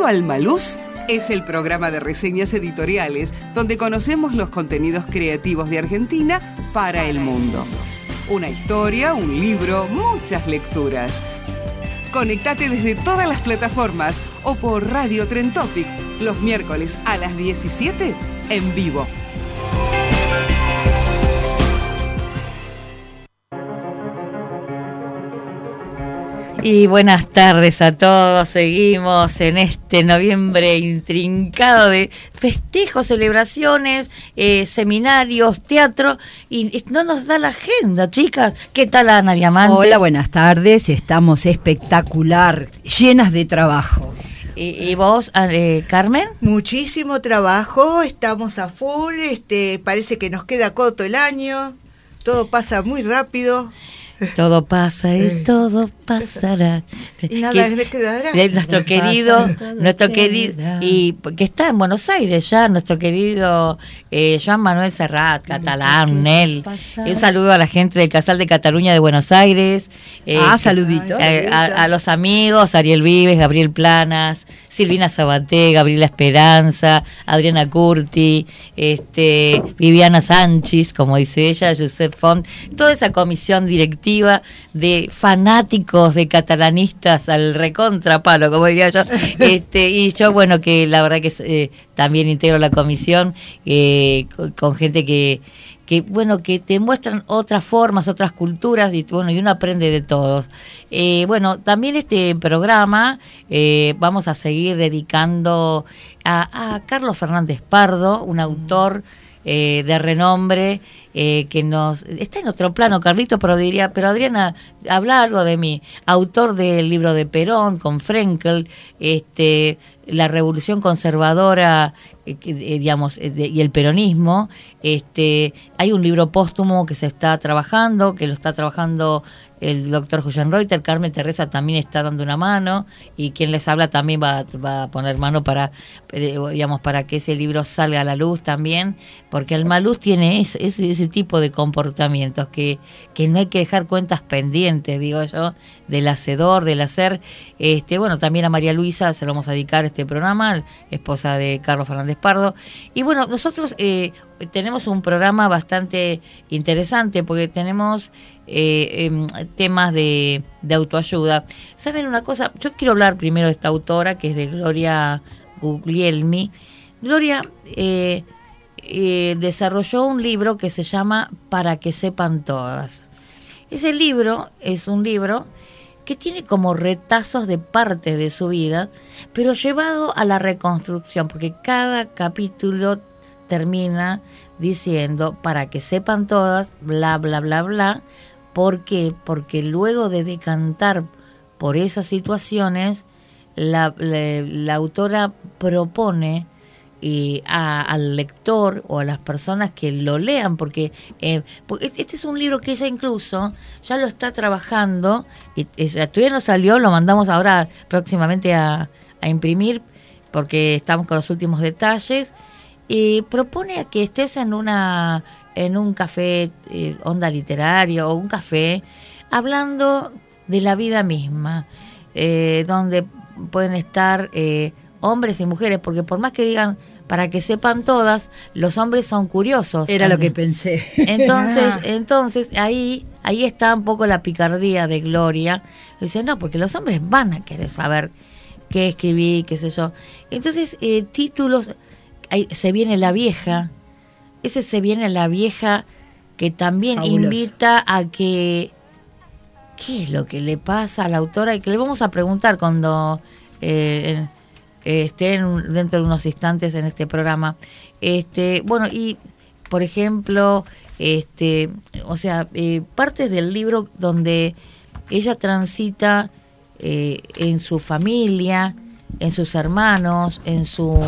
Mundo Almaluz es el programa de reseñas editoriales donde conocemos los contenidos creativos de Argentina para el mundo. Una historia, un libro, muchas lecturas. Conectate desde todas las plataformas o por Radio Tren Topic los miércoles a las 17 en vivo. Y buenas tardes a todos. Seguimos en este noviembre intrincado de festejos, celebraciones, eh, seminarios, teatro. Y no nos da la agenda, chicas. ¿Qué tal, Ana Diamante? Hola, buenas tardes. Estamos espectacular, llenas de trabajo. ¿Y, vos, eh, Carmen? Muchísimo trabajo, estamos a full, este, parece que nos queda corto el año, todo pasa muy rápido. Todo pasa y todo pasará. Y nada quedará. Nuestro querido, nuestro querido, y que está en Buenos Aires ya, nuestro querido eh, Joan Manuel Serrat, catalán, Nel. Un saludo a la gente del Casal de Cataluña de Buenos Aires. Eh, ah, saluditos. Eh, a, los amigos, Ariel Vives, Gabriel Planas, Silvina Sabaté, Gabriela Esperanza, Adriana Curti, este, Viviana Sánchez, como dice ella, Josep Font, toda esa comisión directiva de fanáticos, de catalanistas al recontrapalo, como diría yo. este, y yo, bueno, que la verdad que eh, también integro la comisión eh, con, gente que que bueno que te muestran otras formas otras culturas y bueno y uno aprende de todos. Eh, bueno también este programa vamos a seguir dedicando a, a Carlos Fernández Pardo un autor de renombre eh, que nos está en otro plano, Carlito, pero diría, pero Adriana, habla algo de mí, autor del libro de Perón con Frenkel, este, la revolución conservadora, eh, eh, digamos, y el peronismo, este, hay un libro póstumo que se está trabajando, que lo está trabajando el doctor Julián Reuter, Carmen Teresa también está dando una mano y quien les habla también va, va, a poner mano para, eh, digamos, para que ese libro salga a la luz también, porque el maluz tiene ese, ese, tipo de comportamientos que, que no hay que dejar cuentas pendientes, digo yo, del hacedor, del hacer. Este, bueno, también a María Luisa se lo vamos a dedicar este programa, esposa de Carlos Fernández Pardo. Y bueno, nosotros eh, tenemos un programa bastante interesante porque tenemos eh, em, temas de, autoayuda. ¿Saben una cosa? Yo quiero hablar primero de esta autora que es de Gloria Guglielmi. Gloria eh, eh, desarrolló un libro que se llama Para que sepan todas. Ese libro es un libro que tiene como retazos de parte de su vida, pero llevado a la reconstrucción, porque cada capítulo termina diciendo, para que sepan todas, bla, bla, bla, bla, ¿Por qué? Porque luego de decantar por esas situaciones, la, autora propone eh, al lector o a las personas que lo lean, porque, eh, este es un libro que ella incluso ya lo está trabajando, y, todavía no salió, lo mandamos ahora próximamente a, a imprimir, porque estamos con los últimos detalles, y propone que estés en una en un café eh, onda literario o un café hablando de la vida misma, eh, donde pueden estar eh, hombres y mujeres, porque por más que digan para que sepan todas, los hombres son curiosos. Era lo que pensé. Entonces, entonces ahí ahí está un poco la picardía de Gloria. Dice, no, porque los hombres van a querer saber qué escribí, qué sé yo. Entonces, títulos, se viene la vieja, ese se viene la vieja que también invita a que qué es lo que le pasa a la autora y que le vamos a preguntar cuando eh, eh, esté dentro de unos instantes en este programa. Este, bueno, y por ejemplo, este, o sea, eh, partes del libro donde ella transita eh, en su familia, en sus hermanos, en su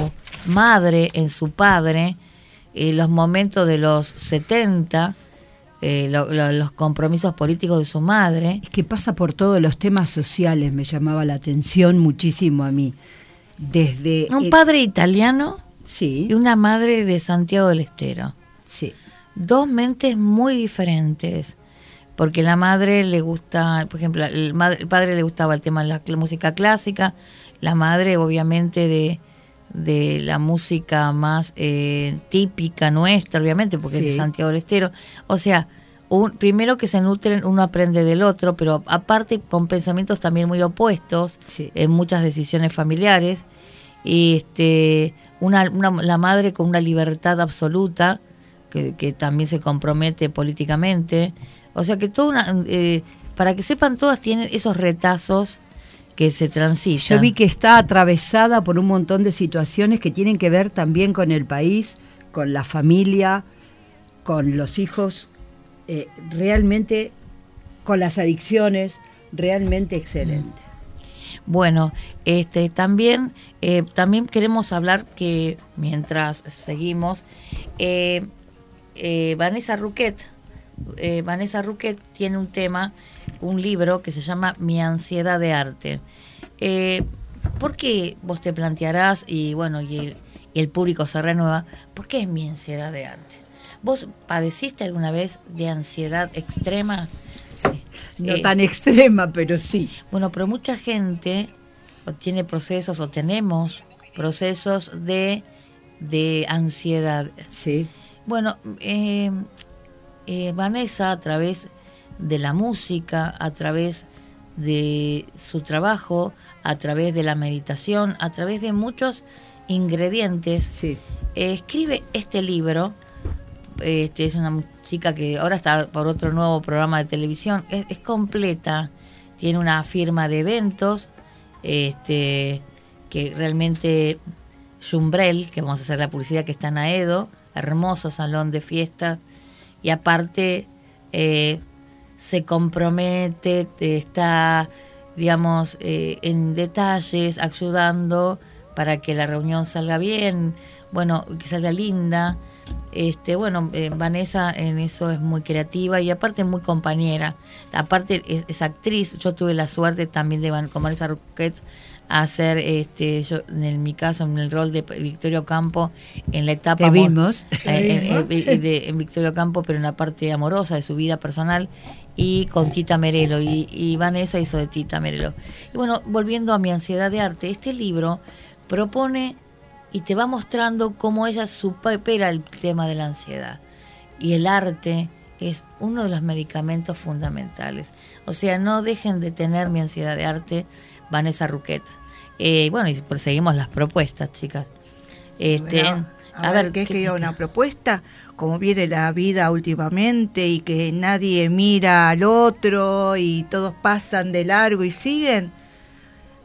madre, en su padre, eh, los momentos de los 70, eh, lo- lo- los compromisos políticos de su madre. Es que pasa por todos los temas sociales, me llamaba la atención muchísimo a mí. Desde... Un padre italiano Sí, y una madre de Santiago del Estero. sí. Dos mentes muy diferentes. Porque la madre le gusta, por ejemplo, el, madre- el padre le gustaba el tema de la, música clásica, la madre obviamente de, de la música más eh, típica nuestra, obviamente, porque es de. Santiago del Estero. O sea, un, primero que se nutren, uno aprende del otro, pero aparte con pensamientos también muy opuestos Sí. en muchas decisiones familiares. Y este, una, una- la madre con una libertad absoluta, que, que también se compromete políticamente. O sea que todo una, eh, para que sepan todas tienen esos retazos que se transitan. Yo vi que está atravesada por un montón de situaciones que tienen que ver también con el país, con la familia, con los hijos, eh, realmente con las adicciones, realmente excelente. Bueno, este también eh, también queremos hablar que mientras seguimos eh, eh, Vanessa Ruquet Vanessa Ruquet tiene un tema, un libro que se llama Mi ansiedad de arte. Eh, ¿Por qué vos te plantearás y bueno y el, y el público se renueva? ¿Por qué es mi ansiedad de arte? ¿Vos padeciste alguna vez de ansiedad extrema? No Eh, tan extrema, pero sí. bueno, pero mucha gente tiene procesos o tenemos procesos de, de ansiedad. Sí. Bueno, eh, eh, Vanessa a través de la música, a través de su trabajo, a través de la meditación, a través de muchos ingredientes, Sí. eh, escribe este libro. Este es una chica que ahora está por otro nuevo programa de televisión. Es, es completa. Tiene una firma de eventos. Este que realmente Jumbrel, que vamos a hacer la publicidad que está en Aedo, hermoso salón de fiestas. Y aparte eh, se compromete, está, digamos, eh, en detalles, ayudando para que la reunión salga bien, bueno, que salga linda. Este, bueno, eh, Vanessa en eso es muy creativa y aparte muy compañera. Aparte es, es actriz. Yo tuve la suerte también de Van- con Vanessa Ruquet hacer, este, yo en mi caso, en el rol de Victoria Ocampo en la etapa Te vimos. eh, en, en- de- en Victoria Ocampo, pero en la parte amorosa de su vida personal y con Tita Merelo y, y Vanessa hizo de Tita Merelo. Y bueno, volviendo a mi ansiedad de arte, este libro propone y te va mostrando cómo ella supera el tema de la ansiedad. Y el arte es uno de los medicamentos fundamentales. O sea, no dejen de tener mi ansiedad de arte, Vanessa Ruquet. Eh, bueno, y perseguimos las propuestas, chicas. Este, Bueno, a, ver, ¿qué es que una propuesta? Como viene la vida últimamente y que nadie mira al otro y todos pasan de largo y siguen,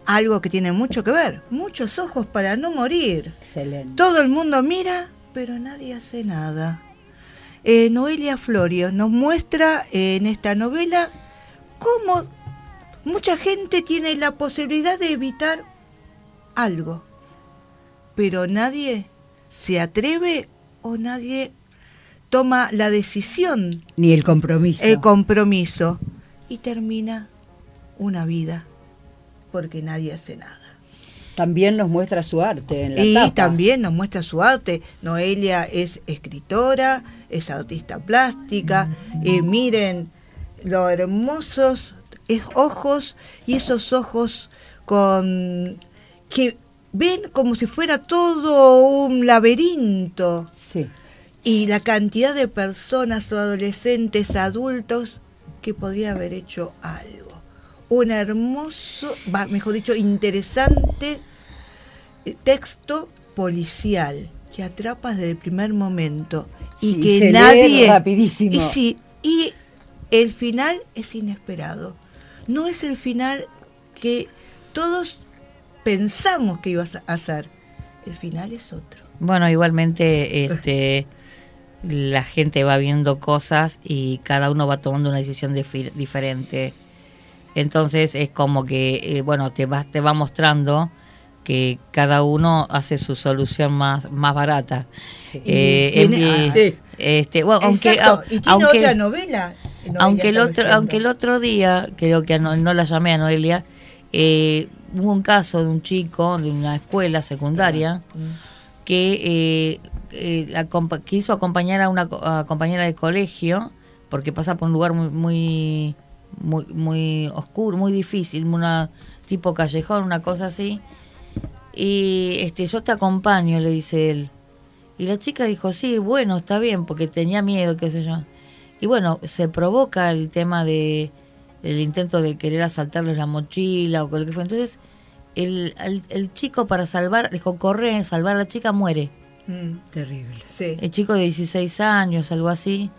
algo que tiene mucho que ver, muchos ojos para no morir. Excelente. Todo el mundo mira, pero nadie hace nada. Eh, Noelia Florio nos muestra eh, en esta novela cómo mucha gente tiene la posibilidad de evitar algo, pero nadie se atreve o nadie toma la decisión, Ni el compromiso. el compromiso y termina una vida porque nadie hace nada. También nos muestra su arte en la Y tapa. también nos muestra su arte. Noelia es escritora, es artista plástica. eh, miren lo hermosos es ojos y esos ojos con que ven como si fuera todo un laberinto Sí. Y la cantidad de personas o adolescentes, adultos que podría haber hecho algo. Un hermoso, va, mejor dicho, interesante eh, texto policial que atrapa desde el primer momento y Sí, que se lee nadie rapidísimo. y sí, y el final es inesperado. No es el final que todos pensamos que ibas a hacer. El final es otro. Bueno, igualmente, este, la gente va viendo cosas y cada uno va tomando una decisión diferente. Entonces es como que, eh, bueno, te va, te va mostrando que cada uno hace su solución más, más barata. Eh, tiene, este, bueno, aunque, y tiene otra novela. aunque el otro, aunque el otro día, creo que no, la llamé a Noelia, eh, hubo un caso de un chico de una escuela secundaria que eh, quiso acompañar a una compañera de colegio porque pasa por un lugar muy muy muy, muy oscuro, muy difícil, una tipo callejón, una cosa así. Y este, yo te acompaño, le dice él. Y la chica dijo, sí, bueno, está bien, porque tenía miedo, qué sé yo. Y bueno, se provoca el tema de el intento de querer asaltarles la mochila o lo que fue. Entonces, el, el, chico para salvar, dijo, corre, salvar a la chica, muere. Mm, terrible. Sí. El chico de 16 años, algo así.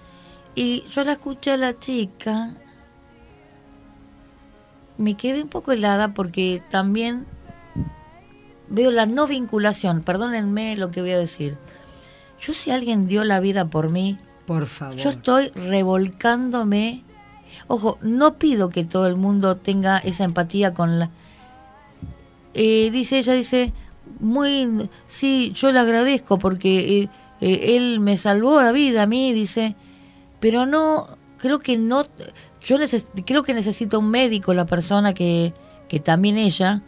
Y yo la escuché a la chica me quedé un poco helada porque también veo la no vinculación, perdónenme lo que voy a decir. Yo si alguien dio la vida por mí, por favor. Yo estoy revolcándome. Ojo, no pido que todo el mundo tenga esa empatía con la eh, dice ella dice muy sí, yo le agradezco porque eh, eh, él me salvó la vida a mí, dice, pero no creo que no yo creo que necesito un médico la persona que, que también ella.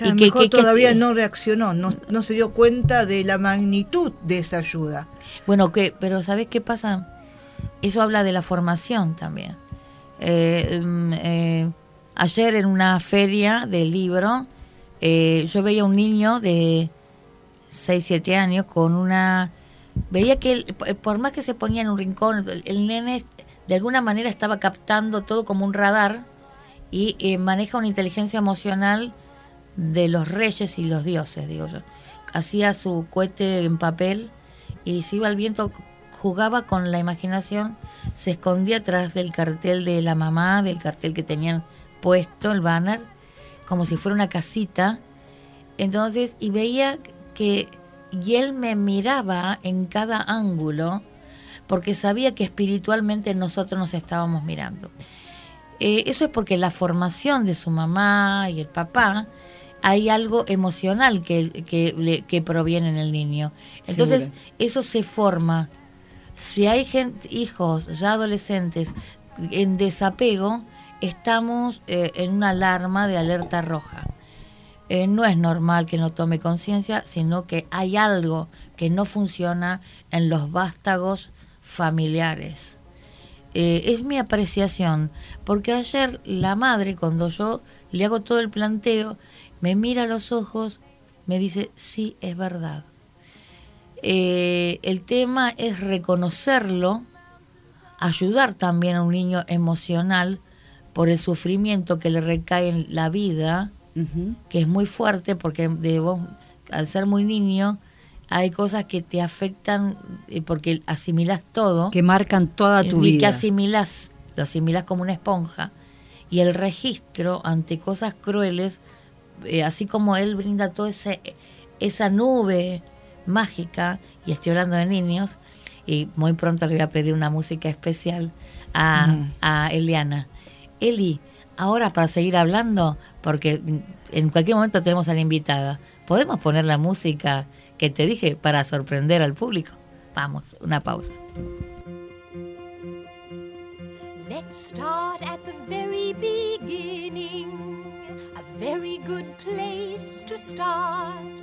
y que, todavía no reaccionó, no, no se dio cuenta de la magnitud de esa ayuda. Bueno, que, pero ¿sabes qué pasa? Eso habla de la formación también. Eh, mm, eh, ayer en una feria de libro, eh, yo veía un niño de 6, 7 años con una... Veía que por más que se ponía en un rincón, el nene de alguna manera estaba captando todo como un radar y eh, maneja una inteligencia emocional de los reyes y los dioses, digo yo. Hacía su cohete en papel y se iba al viento, jugaba con la imaginación, se escondía atrás del cartel de la mamá, del cartel que tenían puesto, el banner, como si fuera una casita. Entonces, y veía que, y él me miraba en cada ángulo, porque sabía que espiritualmente nosotros nos estábamos mirando. Eh, eso es porque la formación de su mamá y el papá hay algo emocional que, que, proviene en el niño. Entonces, eso se forma. Si hay gente, hijos ya adolescentes en desapego, estamos eh, en una alarma de alerta roja. Eh, no es normal que no tome conciencia, sino que hay algo que no funciona en los vástagos familiares. Eh, es mi apreciación, porque ayer la madre, cuando yo le hago todo el planteo, me mira a los ojos, me dice, sí, es verdad. El tema es reconocerlo, ayudar también a un niño emocional por el sufrimiento que le recae en la vida, que es muy fuerte porque de al ser muy niño hay cosas que te afectan eh, porque asimilas todo. Que marcan toda tu vida. Y que asimilas, lo asimilas como una esponja. Y el registro ante cosas crueles, eh, así como él brinda toda esa nube mágica, y estoy hablando de niños, y muy pronto le voy a pedir una música especial a, a Eliana. Eli, ahora para seguir hablando, porque en cualquier momento tenemos a la invitada, ¿podemos poner la música? que te dije para sorprender al público. Vamos, una pausa. Let's start at the very beginning. A very good place to start.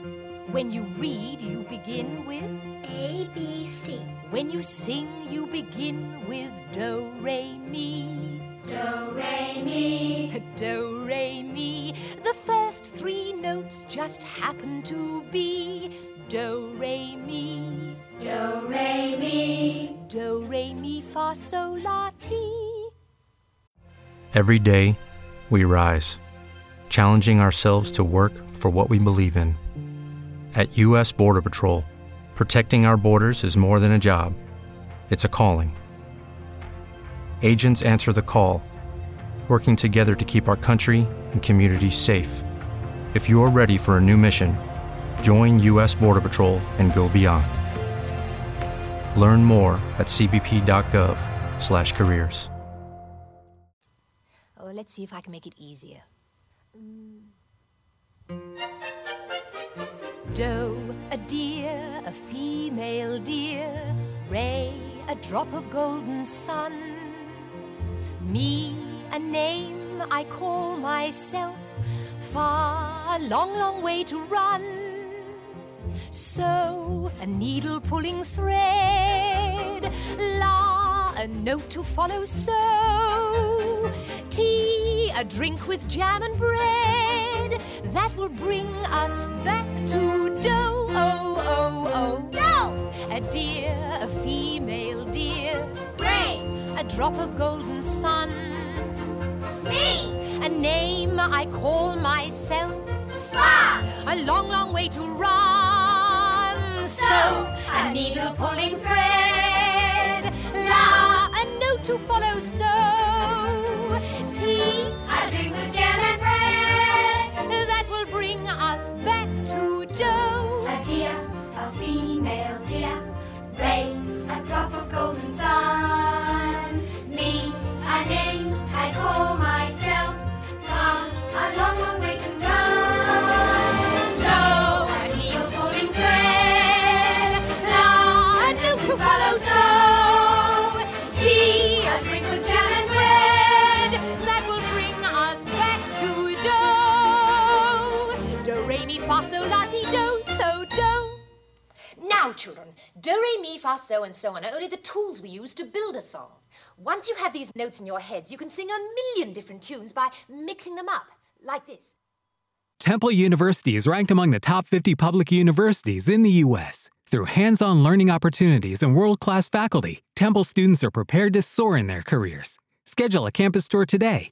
When you read, you begin with A, B, C. When you sing, you begin with Do, Re, Mi. Do, Re, Mi. Do, Re, Mi. The first three notes just happen to be Do, re, mi. Do, re, mi. Do, re, mi, fa, sol, la, ti. Every day, we rise, challenging ourselves to work for what we believe in. At U.S. Border Patrol, protecting our borders is more than a job, it's a calling. Agents answer the call, working together to keep our country and communities safe. If you're ready for a new mission, Join U.S. Border Patrol and go beyond. Learn more at cbp.gov/careers. Oh, let's see if I can make it easier. Doe, a deer, a female deer, Ray, a drop of golden sun, me, a name I call myself, far, a long, long way to run. So, a needle pulling thread, la, a note to follow, so, tea, a drink with jam and bread, that will bring us back to dough, oh, oh, oh, dough, a deer, a female deer, a drop of golden sun, me, a name I call myself, far, a long, long way to run. So, a needle pulling thread, la, a note to follow. So, tea, a drink with jam and bread, that will bring us back to dough. A deer, a female deer, ray, a drop of golden sun. Now, children, do, re, mi, fa, so, and so on are only the tools we use to build a song. Once you have these notes in your heads, you can sing a million different tunes by mixing them up, like this. Temple University is ranked among the top 50 public universities in the U.S. Through hands on learning opportunities and world class faculty, Temple students are prepared to soar in their careers. Schedule a campus tour today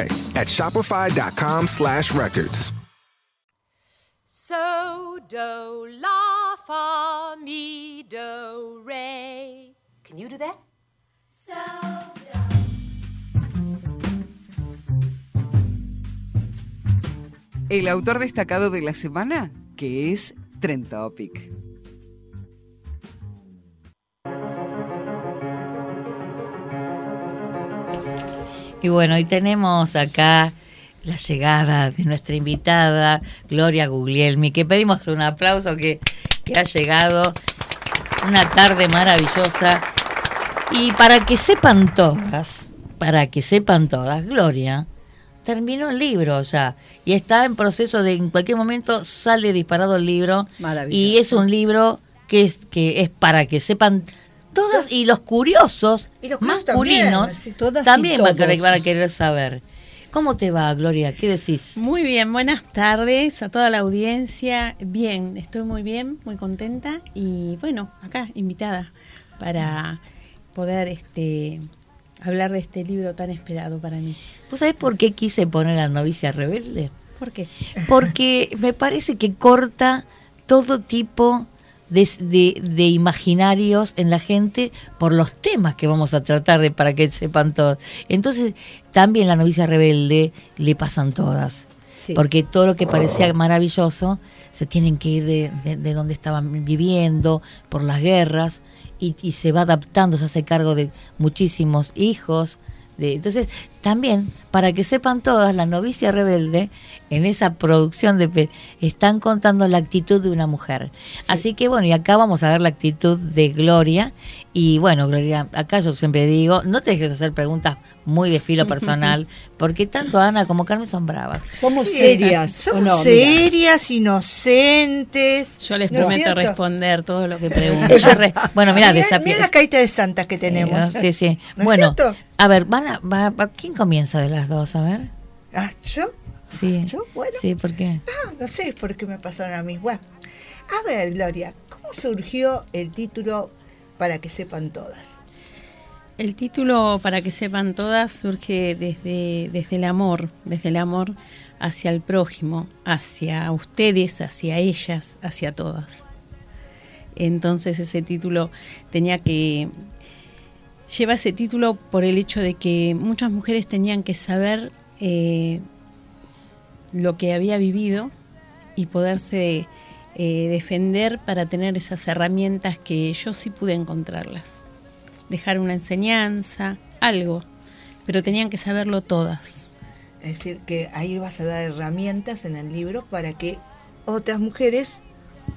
at shopify.com slash records. So, do, la, fa, mi, do, re. Can you do that? El autor destacado de la semana, que es Trend Topic. Y bueno, hoy tenemos acá la llegada de nuestra invitada, Gloria Guglielmi, que pedimos un aplauso que, que ha llegado. Una tarde maravillosa. Y para que sepan todas, para que sepan todas, Gloria terminó el libro ya y está en proceso de en cualquier momento sale disparado el libro Maravilloso. y es un libro que es que es para que sepan todas y los curiosos Y los curiosos masculinos también, sí, todas y también van a, querer, todos. van a querer saber cómo te va Gloria qué decís Muy bien, buenas tardes a toda la audiencia. Bien, estoy muy bien, muy contenta y bueno, acá invitada para poder este hablar de este libro tan esperado para mí. ¿Vos sabés por qué quise poner a novicia rebelde? ¿Por qué? Porque me parece que corta todo tipo de, de- de imaginarios en la gente por los temas que vamos a tratar de para que sepan todos. Entonces, también la novicia rebelde le pasan todas. Sí. Porque todo lo que parecía maravilloso se tienen que ir de, de- de donde estaban viviendo, por las guerras, y, y se va adaptando, se hace cargo de muchísimos hijos. De, entonces, también, para que sepan todas, la novicia rebelde, en esa producción de están contando la actitud de una mujer. Así que bueno, y acá vamos a ver la actitud de Gloria. Y bueno, Gloria, acá yo siempre digo, no te dejes hacer preguntas muy de filo personal, porque tanto Ana como Carmen son bravas. Somos serias. ¿o Somos no? Mira. serias, inocentes. Yo les ¿no es prometo cierto? responder todo lo que re- bueno, mira, Mirá- mirá la carita de santa que tenemos. Eh, sí, sí. ¿No es bueno, cierto? a ver, van a, va- va- ¿quién comienza de las dos? A ver. Ah, ¿Yo? Sí. ¿Yo? Bueno. Sí, ¿por qué? Ah, no sé por qué me pasaron a mí. Bueno, a ver, Gloria, ¿cómo surgió el título para que sepan todas. El título, para que sepan todas, surge desde, desde el amor, desde el amor hacia el prójimo, hacia ustedes, hacia ellas, hacia todas. Entonces ese título tenía que... Lleva ese título por el hecho de que muchas mujeres tenían que saber eh, lo que había vivido y poderse eh, defender para tener esas herramientas que yo sí pude encontrarlas. Dejar una enseñanza, algo, pero tenían que saberlo todas. Es decir, que ahí vas a dar herramientas en el libro para que otras mujeres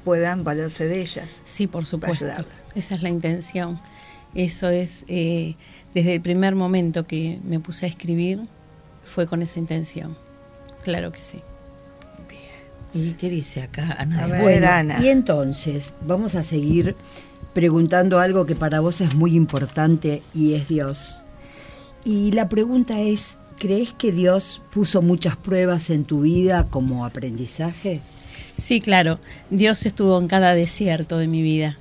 puedan valerse de ellas. Sí, por supuesto. Esa es la intención. Eso es, eh, desde el primer momento que me puse a escribir, fue con esa intención. Claro que sí. ¿Y qué dice acá Ana? A ver, Bueno, Ana. y entonces vamos a seguir preguntando algo que para vos es muy importante y es Dios. Y la pregunta es, ¿crees que Dios puso muchas pruebas en tu vida como aprendizaje? Sí, claro. Dios estuvo en cada desierto de mi vida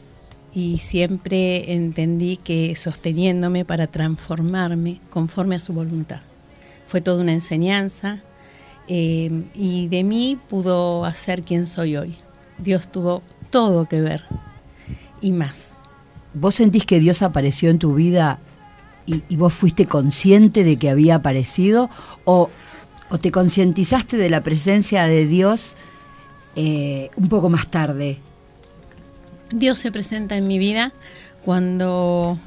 y siempre entendí que sosteniéndome para transformarme conforme a su voluntad. Fue toda una enseñanza eh, y de mí pudo hacer quien soy hoy. Dios tuvo todo que ver y más. ¿Vos sentís que Dios apareció en tu vida y, vos fuiste consciente de que había aparecido? ¿O, o te concientizaste de la presencia de Dios eh, un poco más tarde? Dios se presenta en mi vida cuando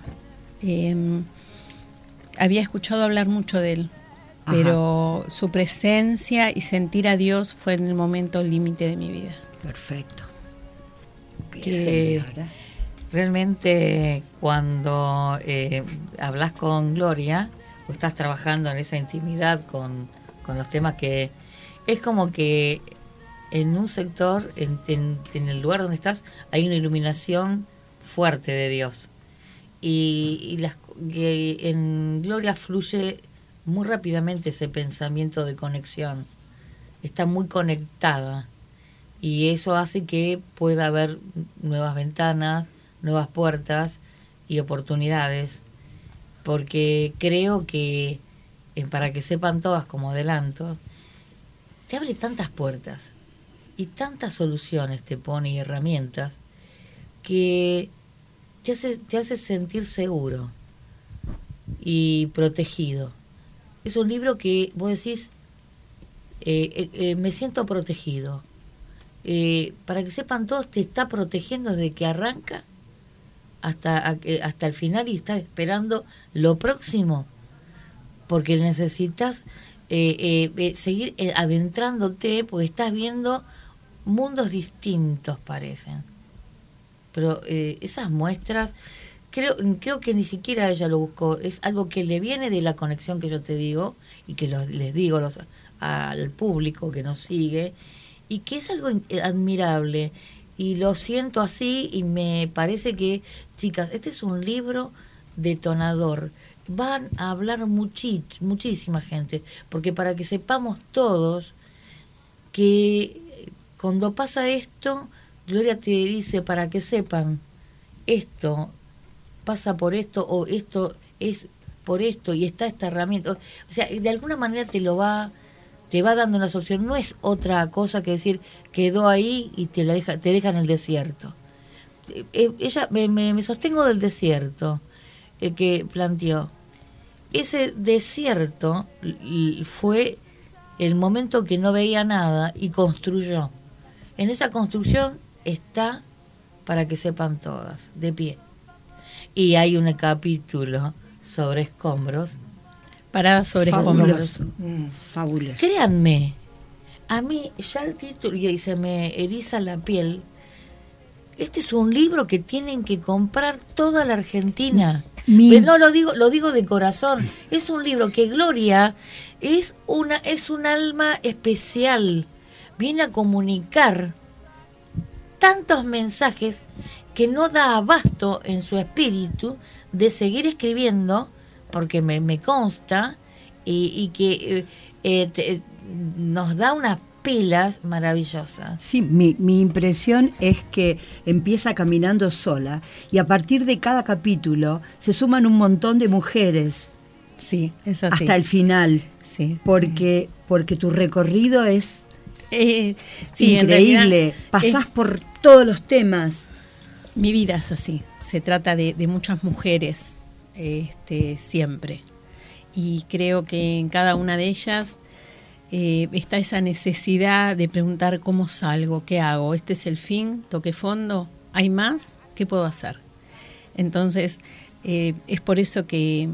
eh, había escuchado hablar mucho de Él, Ajá. pero su presencia y sentir a Dios fue en el momento límite de mi vida. Perfecto. que realmente cuando eh, hablas con Gloria o estás trabajando en esa intimidad con, con los temas que es como que en un sector, en, el lugar donde estás, hay una iluminación fuerte de Dios. Y, y las, que en Gloria fluye muy rápidamente ese pensamiento de conexión. Está muy conectada y eso hace que pueda haber nuevas ventanas, nuevas puertas y oportunidades, porque creo que, eh, para que sepan todas como adelanto, te abre tantas puertas y tantas soluciones te pone y herramientas que te hace, te hace sentir seguro y protegido. Es un libro que vos decís, eh, eh, eh, me siento protegido. Eh, para que sepan todos, te está protegiendo desde que arranca hasta, eh, hasta el final y estás esperando lo próximo, porque necesitas eh, seguir adentrándote, porque estás viendo mundos distintos, parecen. Pero eh, esas muestras, creo, creo que ni siquiera ella lo buscó, es algo que le viene de la conexión que yo te digo y que los- les digo los, al público que nos sigue, y que es algo eh, admirable. Y lo siento así y me parece que, chicas, este es un libro detonador. Van a hablar muchi- muchísima gente, porque para que sepamos todos que cuando pasa esto, Gloria te dice para que sepan esto pasa por esto o esto es por esto y está esta herramienta. O sea, de alguna manera te lo va te va dando una solución. No es otra cosa que decir quedó ahí y te la deja te deja en el desierto. Eh, eh, ella me, me, sostengo del desierto eh, que planteó. Ese desierto fue el momento que no veía nada y construyó. En esa construcción está, para que sepan todas, de pie. Y hay un capítulo sobre escombros. Parada sobre Fabuloso. escombros. Mm. Fabuloso. Créanme, a mí ya el título y se me eriza la piel. Este es un libro que tienen que comprar toda la Argentina. Pero no lo digo, lo digo de corazón. Es un libro que Gloria es una es un alma especial. Viene a comunicar tantos mensajes que no da abasto en su espíritu de seguir escribiendo, porque me, me consta, y, y que eh, eh, te- nos da una pilas maravillosas. Sí, mi, mi impresión es que empieza caminando sola y a partir de cada capítulo se suman un montón de mujeres Sí, es así. hasta el final, Sí. porque, porque tu recorrido es Eh, sí, increíble, pasás por todos los temas. Mi vida es así. Se trata de, de muchas mujeres este, siempre. Y creo que en cada una de ellas eh, está esa necesidad de preguntar cómo salgo, qué hago, este es el fin, toqué fondo, ¿hay más? ¿Qué puedo hacer? Entonces, eh, es por eso que,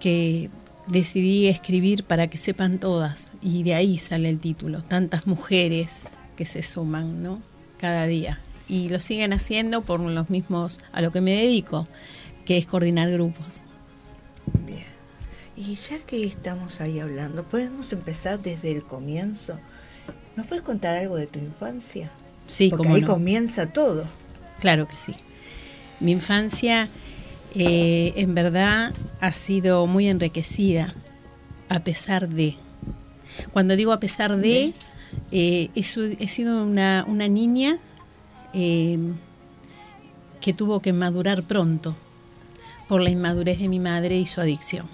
que decidí escribir para que sepan todas. Y de ahí sale el título, tantas mujeres que se suman, ¿no? Cada día. Y lo siguen haciendo por los mismos a lo que me dedico, que es coordinar grupos. Bien. Y ya que estamos ahí hablando, podemos empezar desde el comienzo. ¿Nos puedes contar algo de tu infancia? Sí, Porque ahí no. comienza todo. Claro que sí. Mi infancia, eh, en verdad, ha sido muy enriquecida, a pesar de. Cuando digo a pesar de, eh, he, sido una, una niña eh, que tuvo que madurar pronto por la inmadurez de mi madre y su adicción.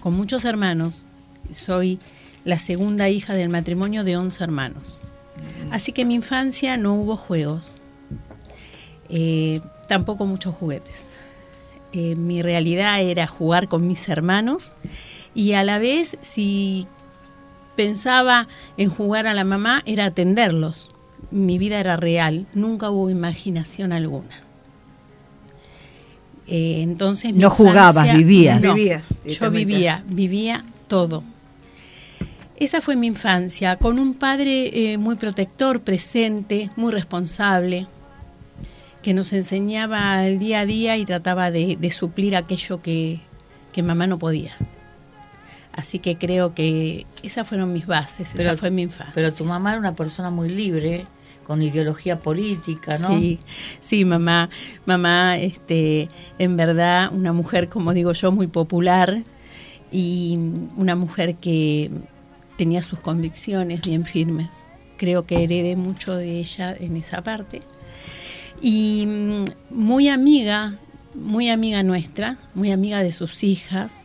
Con muchos hermanos, soy la segunda hija del matrimonio de 11 hermanos. Así que en mi infancia no hubo juegos, eh, tampoco muchos juguetes. Eh, mi realidad era jugar con mis hermanos y a la vez si pensaba en jugar a la mamá era atenderlos. Mi vida era real, nunca hubo imaginación alguna. Eh, entonces mi No jugabas, vivías. No, Vivías, yo vivía, vivía todo. Esa fue mi infancia, con un padre eh, muy protector, presente, muy responsable, que nos enseñaba el día a día y trataba de, de suplir aquello que, que mamá no podía. Así que creo que esas fueron mis bases, Pero- esa fue mi infancia. Pero tu mamá era una persona muy libre, con ideología política, ¿no? Sí, sí, mamá, mamá, este, en verdad, una mujer, como digo yo, muy popular y una mujer que tenía sus convicciones bien firmes. Creo que heredé mucho de ella en esa parte. Y mm, muy amiga, muy amiga nuestra, muy amiga de sus hijas,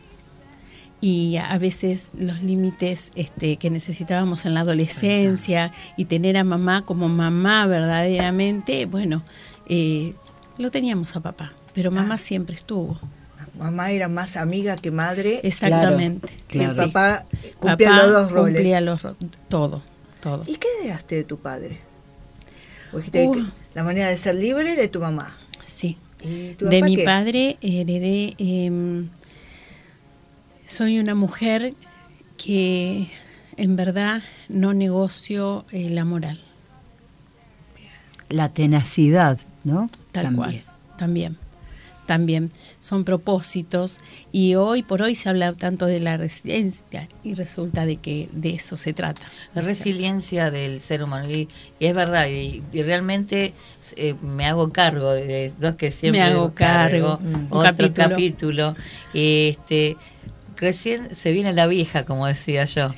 y a veces los límites este, que necesitábamos en la adolescencia y tener a mamá como mamá verdaderamente, bueno, eh, lo teníamos a papá, pero mamá siempre estuvo. Mamá era más amiga que madre. Exactamente. Y Claro. papá cumplía Papá los dos roles. cumplía los ro- todo, todo. ¿Y qué heredaste de tu padre? Dijiste Uh. La manera de ser libre de tu mamá. Sí. ¿Y tu De papá mi qué? padre heredé, em, soy una mujer que en verdad no negocio eh, la moral. La tenacidad, ¿no? Tal También. cual, también, también. Son propósitos y hoy por hoy se habla tanto de la resiliencia y resulta de que de eso se trata. La resiliencia del ser humano. Y, y es verdad, y, y realmente eh, me hago cargo de dos que siempre Me hago cargo. Mm. Un Otro capítulo. capítulo. Este, recién se viene la vieja, como decía yo.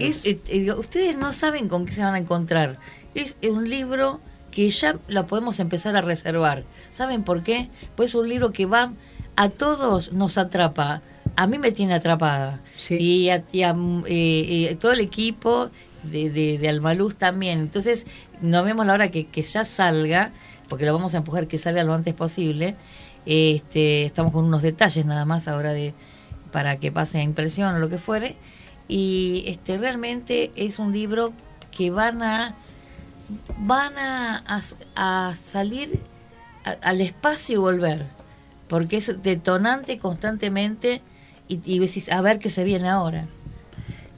Es, eh, ustedes no saben con qué se van a encontrar. Es un libro que ya lo podemos empezar a reservar. ¿Saben por qué? Pues es un libro que va a todos nos atrapa. A mí me tiene atrapada. Sí. Y a, y a, eh, eh, todo el equipo de, de, de Almaluz también. Entonces, no vemos la hora que, que ya salga, porque lo vamos a empujar que salga lo antes posible. Este, estamos con unos detalles nada más ahora de para que pase a impresión o lo que fuere. Y este realmente es un libro que van a van a, a- a salir a- al espacio y volver, porque es detonante constantemente y, y decís, a ver qué se viene ahora.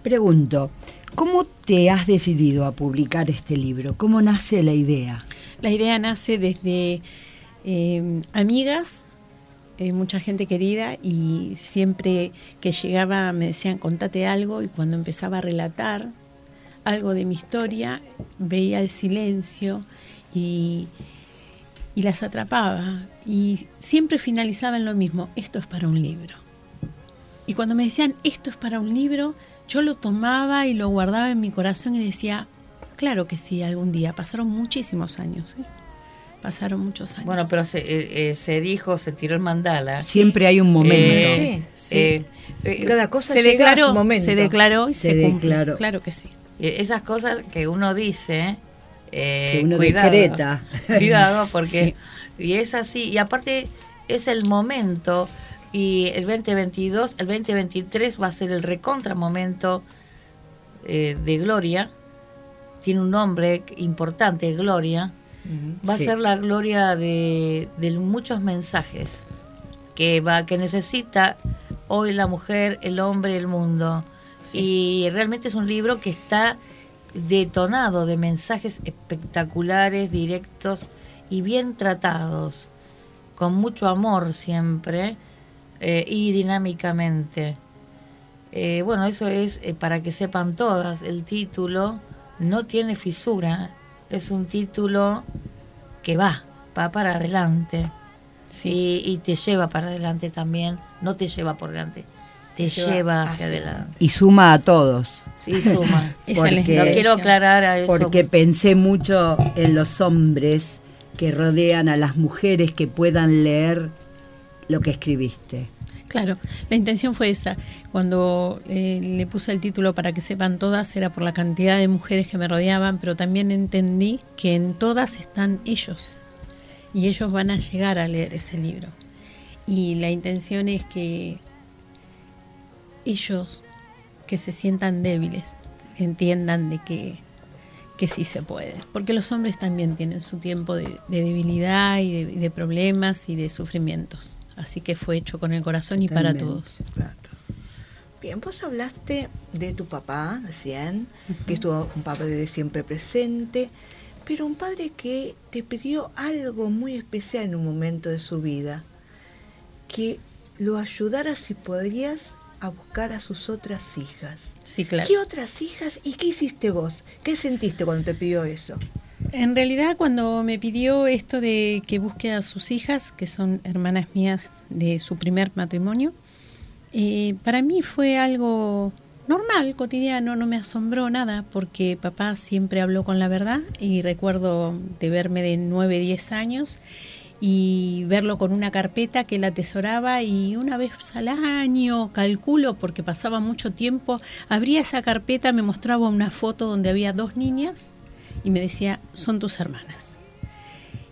Pregunto, ¿cómo te has decidido a publicar este libro? ¿Cómo nace la idea? La idea nace desde eh, amigas, eh, mucha gente querida y siempre que llegaba me decían contate algo y cuando empezaba a relatar algo de mi historia veía el silencio y, y las atrapaba y siempre finalizaba en lo mismo, esto es para un libro. Y cuando me decían esto es para un libro, yo lo tomaba y lo guardaba en mi corazón y decía, claro que sí, algún día. Pasaron muchísimos años, ¿eh? pasaron muchos años. Bueno, pero se, eh, eh, se dijo, se tiró el mandala. Siempre hay un momento. Eh, Sí, sí. eh, eh, Cada cosa se llega a declaró, su momento. se declaró y Se se, declaró. Claro que sí. Eh, Esas cosas que uno dice, eh, Que uno cuidado, decreta. Cuidado, porque. Y es así, y aparte es el momento, y el 2022, el 2023 va a ser el recontra momento eh, de Gloria. Tiene un nombre importante, Gloria. Va Sí. a ser la gloria de, de muchos mensajes que va que necesita hoy la mujer, el hombre, el mundo. Y realmente es un libro que está detonado de mensajes espectaculares, directos y bien tratados, con mucho amor siempre eh, y dinámicamente. Eh, bueno, eso es eh, para que sepan todas, el título no tiene fisura, es un título que va, va para adelante. Y, y te lleva para adelante también, no te lleva por delante, te lleva lleva hacia hacia adelante. Y suma a todos. Sí, suma. Porque- No quiero aclarar a eso. Porque pensé mucho en los hombres que rodean a las mujeres que puedan leer lo que escribiste. Claro, la intención fue esa. Cuando eh, le puse el título para que sepan todas, era por la cantidad de mujeres que me rodeaban, pero también entendí que en todas están ellos. Y ellos van a llegar a leer ese libro. Y la intención es que ellos, que se sientan débiles, entiendan de que, que sí se puede. Porque los hombres también tienen su tiempo de, de debilidad y de, de problemas y de sufrimientos. Así que fue hecho con el corazón y para todos. Bien, vos hablaste de tu papá recién, que estuvo un padre siempre presente, pero un padre que te pidió algo muy especial en un momento de su vida, que lo ayudara si podrías a buscar a sus otras hijas. Sí, claro. ¿Qué otras hijas y qué hiciste vos? ¿Qué sentiste cuando te pidió eso? En realidad, cuando me pidió esto de que busque a sus hijas, que son hermanas mías de su primer matrimonio, eh, para mí fue algo normal, cotidiano, no me asombró nada, porque papá siempre habló con la verdad y recuerdo de verme de 9, 10 años y verlo con una carpeta que él atesoraba y una vez al año, calculo, porque pasaba mucho tiempo, abría esa carpeta, me mostraba una foto donde había dos niñas y me decía, son tus hermanas.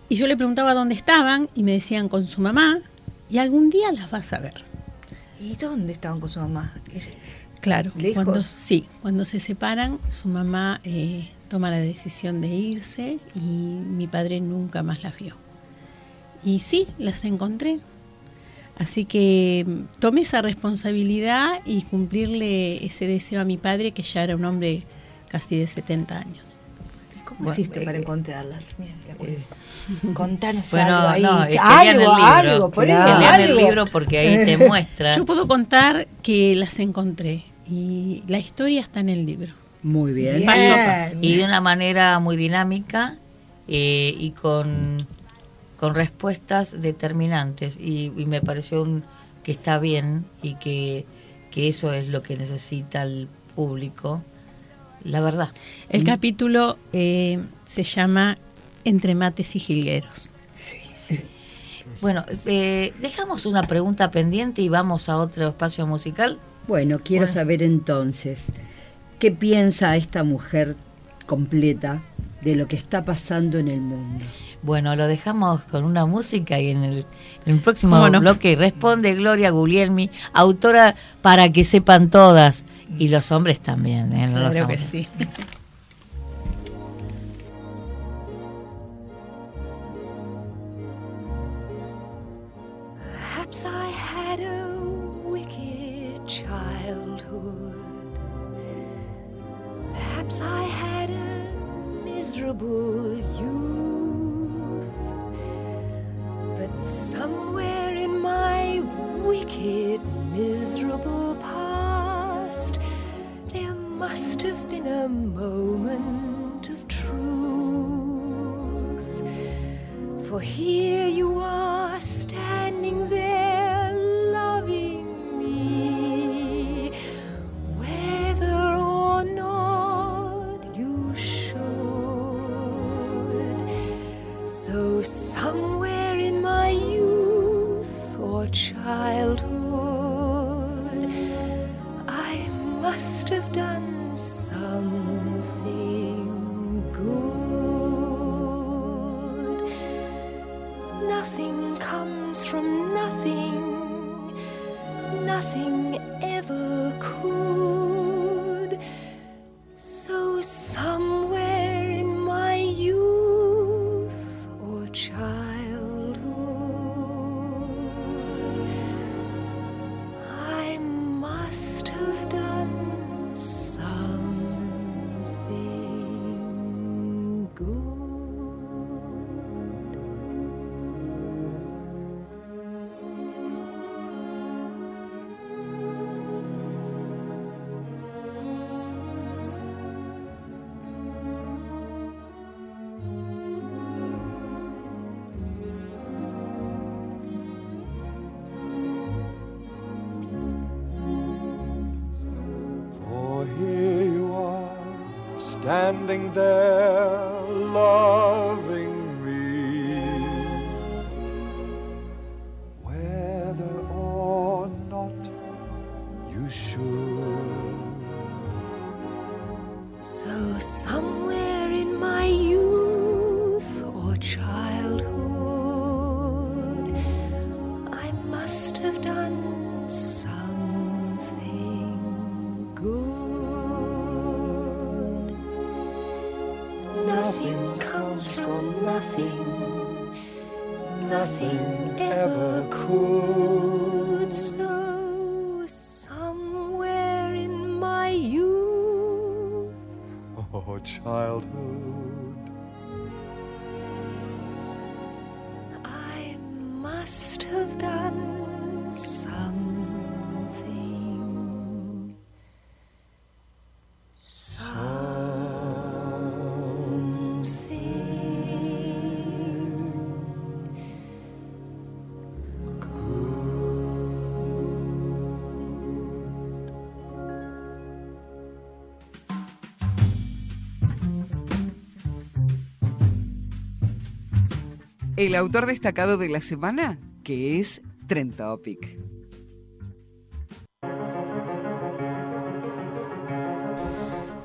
Y yo le preguntaba dónde estaban y me decían con su mamá y algún día las vas a ver. ¿Y dónde estaban con su mamá? Claro, ¿Lejos? cuando sí, cuando se separan, su mamá eh, toma la decisión de irse y mi padre nunca más las vio. Y sí, las encontré. Así que mm, tomé esa responsabilidad y cumplirle ese deseo a mi padre, que ya era un hombre casi de 70 años. ¿Cómo Bueno, hiciste eh, para encontrarlas? Mira, te acuerdo. Contanos Bueno, algo ahí. no, es que algo, el libro. algo, Que lean el algo. libro porque ahí te muestra. Yo puedo contar que las encontré y la historia está en el libro. Muy bien. Bien. Paso a paso. Y de una manera muy dinámica eh, y con, con respuestas determinantes. Y, y me pareció un- que está bien y que, que eso es lo que necesita el público. La verdad. El capítulo eh, se llama Entre mates y jilgueros. Bueno, eh, dejamos una pregunta pendiente y vamos a otro espacio musical. Bueno, quiero Bueno. saber entonces, ¿qué piensa esta mujer completa de lo que está pasando en el mundo? Bueno, lo dejamos con una música y en el, en el próximo bloque responde Gloria Guglielmi, autora para que sepan todas y los hombres también. ¿eh? Los Claro que sí. Perhaps I had a wicked childhood. Perhaps I had a miserable youth. Somewhere in my wicked, miserable past, there must have been a moment of truth. For here standing there, El autor destacado de la semana, que es Trend Topic.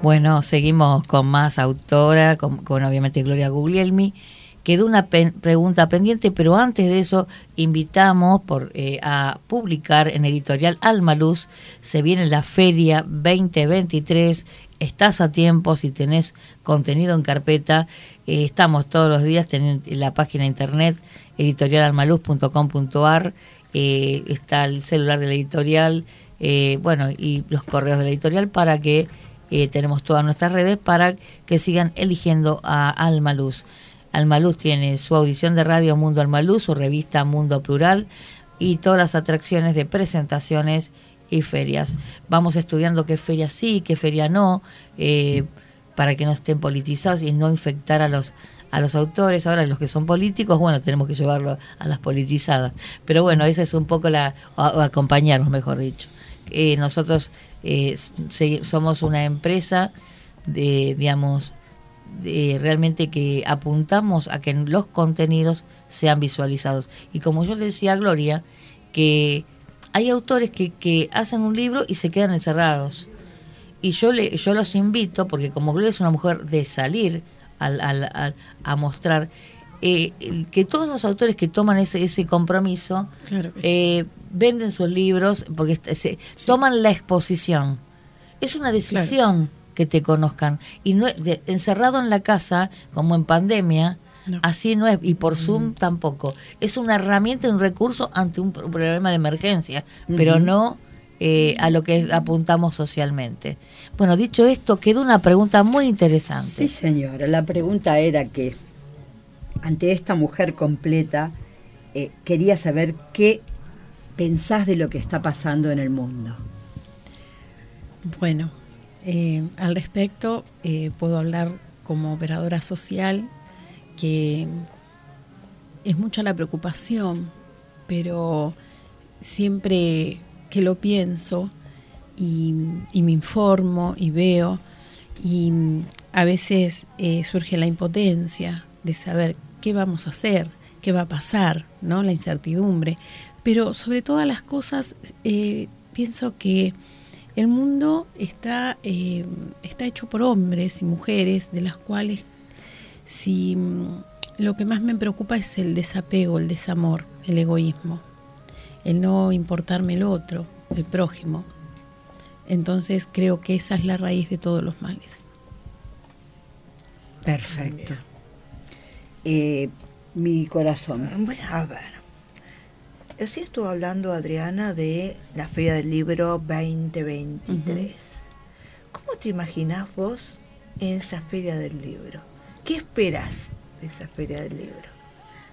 Bueno, seguimos con más autora, con, obviamente Gloria Guglielmi. Quedó una pen- pregunta pendiente, pero antes de eso invitamos por, eh, a publicar en editorial Alma Luz. Se viene la feria 2023. Estás a tiempo si tenés contenido en carpeta. Eh, estamos todos los días en la página internet editorialalmaluz.com.ar. Eh, está el celular de la editorial, eh, bueno, y los correos de la editorial para que tenemos todas nuestras redes para que sigan eligiendo a Alma Luz. Alma Luz tiene su audición de radio Mundo Alma Luz, su revista Mundo Plural y todas las atracciones de presentaciones y ferias. Vamos estudiando qué feria sí, qué feria no, para que no estén politizados y no infectar a los a los autores. Ahora los que son políticos, bueno, tenemos que llevarlo a las politizadas. Pero bueno, esa es un poco la, o, acompañarnos, mejor dicho. Eh, nosotros eh, se- somos una empresa de, digamos, de realmente que apuntamos a que los contenidos sean visualizados. Y como yo le decía a Gloria, que hay autores que, que hacen un libro y se quedan encerrados. Y yo, le, yo los invito, porque como Gloria es una mujer de salir al, al- al- a mostrar, eh, que todos los autores que toman ese, ese compromiso Claro sí. eh, venden sus libros porque toman la exposición. Es una decisión que te conozcan. Y no de- encerrado en la casa, como en pandemia, No. así no es. Y por Zoom tampoco. Es una herramienta, un recurso ante un pro- problema de emergencia, pero no eh, a lo que apuntamos socialmente. Bueno, dicho esto, quedó una pregunta muy interesante. Sí, señora. La pregunta era que ante esta mujer completa eh, quería saber qué pensás de lo que está pasando en el mundo. Bueno, eh, al respecto eh, puedo hablar como operadora social que es mucha la preocupación, pero siempre que lo pienso y, me informo y veo y a veces eh, surge la impotencia de saber qué vamos a hacer, qué va a pasar, ¿no? La incertidumbre. Pero sobre todas las cosas eh, pienso que el mundo está, eh, está hecho por hombres y mujeres, de las cuales si lo que más me preocupa es el desapego, el desamor, el egoísmo, el no importarme el otro, el prójimo. Entonces creo que esa es la raíz de todos los males. Perfecto. Eh, mi corazón. Bueno, a ver. Así estuvo hablando Adriana de la Feria del Libro 2023. ¿Cómo te imaginás vos en esa Feria del Libro? ¿Qué esperas de esa Feria del Libro?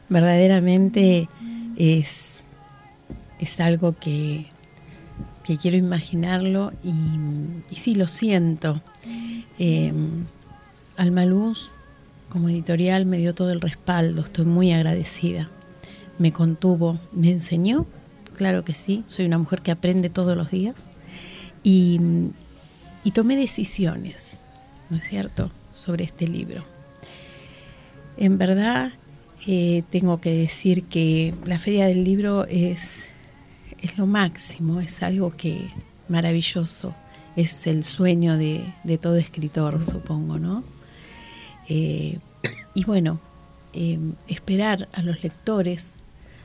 Verdaderamente es, es algo que, que quiero imaginarlo y, sí lo siento. Eh, Alma Luz, como editorial, me dio todo el respaldo, estoy muy agradecida. Me contuvo, me enseñó, claro que sí, soy una mujer que aprende todos los días y, y tomé decisiones, ¿no es cierto?, sobre este libro. En verdad, eh, tengo que decir que la Feria del Libro es, es lo máximo, es algo que maravilloso, es el sueño de, de todo escritor, supongo, ¿no? Eh, y bueno, eh, esperar a los lectores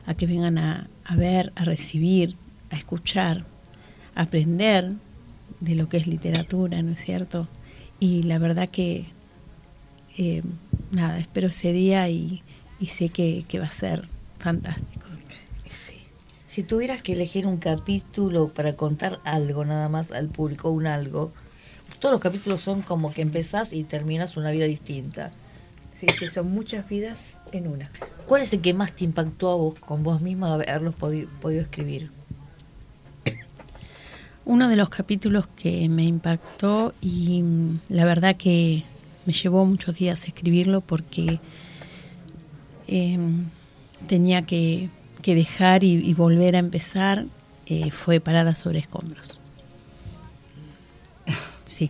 a que vengan a, a, ver, a recibir, a escuchar, a aprender de lo que es literatura, ¿no es cierto? Y la verdad que, eh, nada, espero ese día y, y sé que, que, va a ser fantástico. Si tuvieras que elegir un capítulo para contar algo nada más al público, un algo, todos los capítulos son como que empezás y terminas una vida distinta. Sí, que son muchas vidas en una. ¿Cuál es el que más te impactó a vos, con vos misma, haberlos podi podido escribir? Uno de los capítulos que me impactó y la verdad que me llevó muchos días escribirlo porque eh, tenía que, que dejar y, volver a empezar eh, fue Parada sobre escombros. Sí,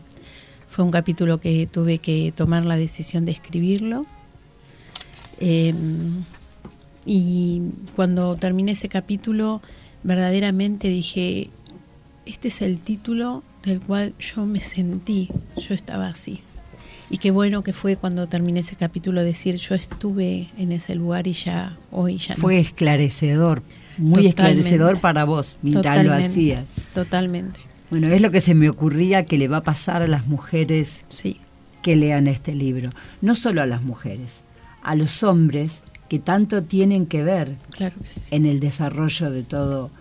fue un capítulo que tuve que tomar la decisión de escribirlo. Eh, y cuando terminé ese capítulo, verdaderamente dije, este es el título del cual yo me sentí, yo estaba así. Y qué bueno que fue cuando terminé ese capítulo decir, yo estuve en ese lugar y ya hoy ya Fue no. esclarecedor, muy Totalmente. esclarecedor para vos, mientras lo hacías. Totalmente. Bueno, es lo que se me ocurría que le va a pasar a las mujeres sí. que lean este libro. No solo a las mujeres, a los hombres que tanto tienen que ver claro que sí. en el desarrollo de todo.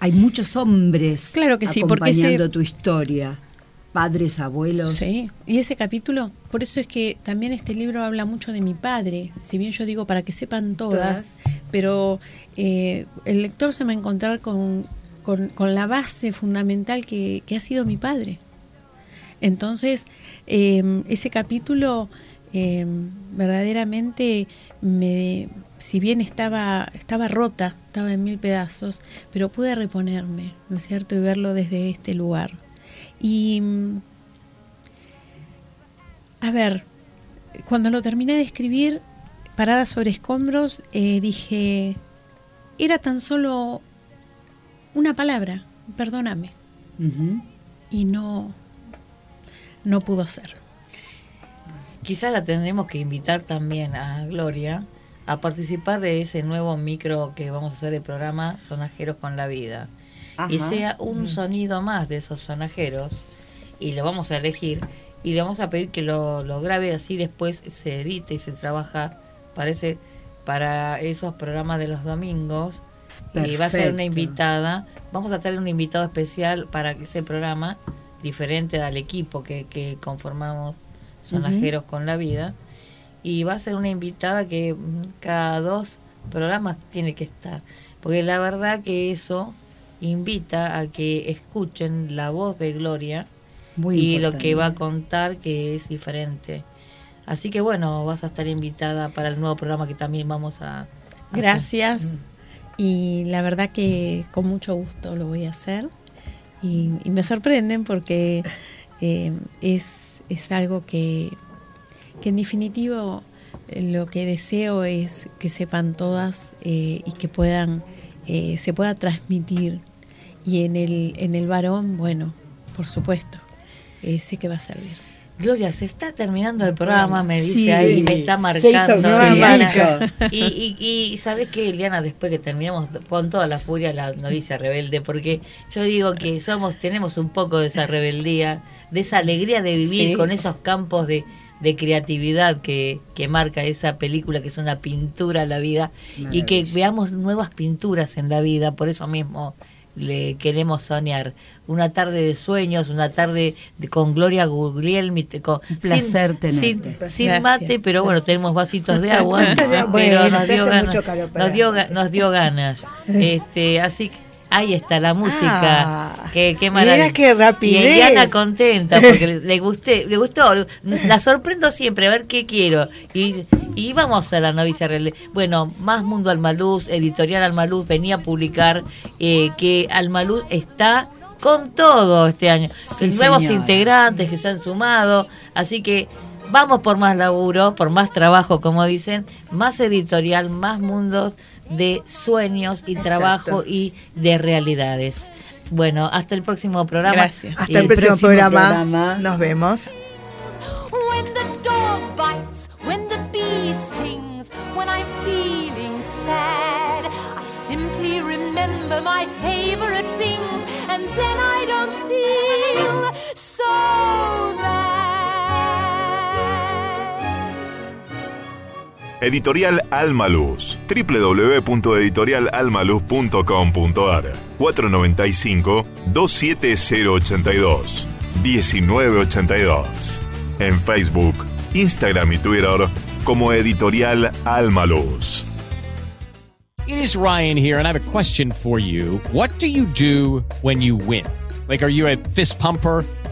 Hay muchos hombres claro que sí, acompañando porque ese... tu historia, padres, abuelos. Sí, y ese capítulo, por eso es que también este libro habla mucho de mi padre, si bien yo digo para que sepan todas, todas. pero eh, el lector se va a encontrar con, con, con la base fundamental que, que, ha sido mi padre. Entonces, eh, ese capítulo eh, verdaderamente me, si bien estaba, estaba rota, estaba en mil pedazos, pero pude reponerme, ¿no es cierto? Y verlo desde este lugar. Y, a ver, cuando lo terminé de escribir, parada sobre escombros, eh, dije, era tan solo una palabra, perdóname. Uh -huh. Y no, no pudo ser. Quizás la tendremos que invitar también a Gloria a participar de ese nuevo micro que vamos a hacer de programa Sonajeros con la Vida. Ajá. Y sea un sonido más de esos sonajeros y lo vamos a elegir y le vamos a pedir que lo, lo grabe así después se edite y se trabaja parece para esos programas de los domingos Perfecto. y va a ser una invitada vamos a tener un invitado especial para ese programa diferente al equipo que, que conformamos sonajeros uh -huh. con la vida y va a ser una invitada que cada dos programas tiene que estar porque la verdad que eso invita a que escuchen la voz de Gloria Muy y lo que va a contar que es diferente. Así que bueno, vas a estar invitada para el nuevo programa que también vamos a... Gracias. Hacer. Y la verdad que con mucho gusto lo voy a hacer. Y, y me sorprenden porque eh, es, es algo que, que en definitivo lo que deseo es que sepan todas eh, y que puedan eh, se pueda transmitir y en el en el varón bueno por supuesto, sé que va a servir. Gloria, se está terminando el programa, me dice Sí, ahí, me está se hizo marcando. Eliana. Y, y, y sabes que, Eliana, después que terminamos con toda la furia, la novicia rebelde, porque yo digo que somos, tenemos un poco de esa rebeldía, de esa alegría de vivir Sí. con esos campos de, de creatividad que, que marca esa película, que es una pintura a la vida, y que veamos nuevas pinturas en la vida, por eso mismo le queremos soñar. Una tarde de sueños, una tarde de- con Gloria Guglielmi. Con, Un placer sin, tenerte. sin- mate, pero bueno, tenemos vasitos de agua. Agua, pero bueno, nos dio, ganas, mucho calor para nos, dio, agua. ga- nos dio ganas. Este, así que ahí está la música. Ah, qué, qué mira maravilla. qué rapidez. Y Eliana contenta porque le, le gusté, le gustó. La sorprendo siempre a ver qué quiero. Y, y vamos a la novicia rebelde. Bueno, más Mundo Almaluz, Editorial Almaluz venía a publicar eh, que Almaluz está con todo este año. Sí, Nuevos señora. integrantes que se han sumado. Así que vamos por más laburo, por más trabajo, como dicen, más editorial, más mundos de sueños y trabajo y de realidades. Bueno, hasta el próximo programa. Gracias. Hasta Y- el próximo, próximo programa. programa. Nos vemos. When the dog bites, when the bee stings, when I'm feeling sad, I simply remember my favorite things, and then I don't feel so bad. Editorial Almaluz. www.editorialalmaluz.com.ar 495-27082. 1982. En Facebook, Instagram y Twitter como Editorial Almaluz. It is Ryan here, and I have a question for you. What do you do when you win? Like, are you a fist pumper?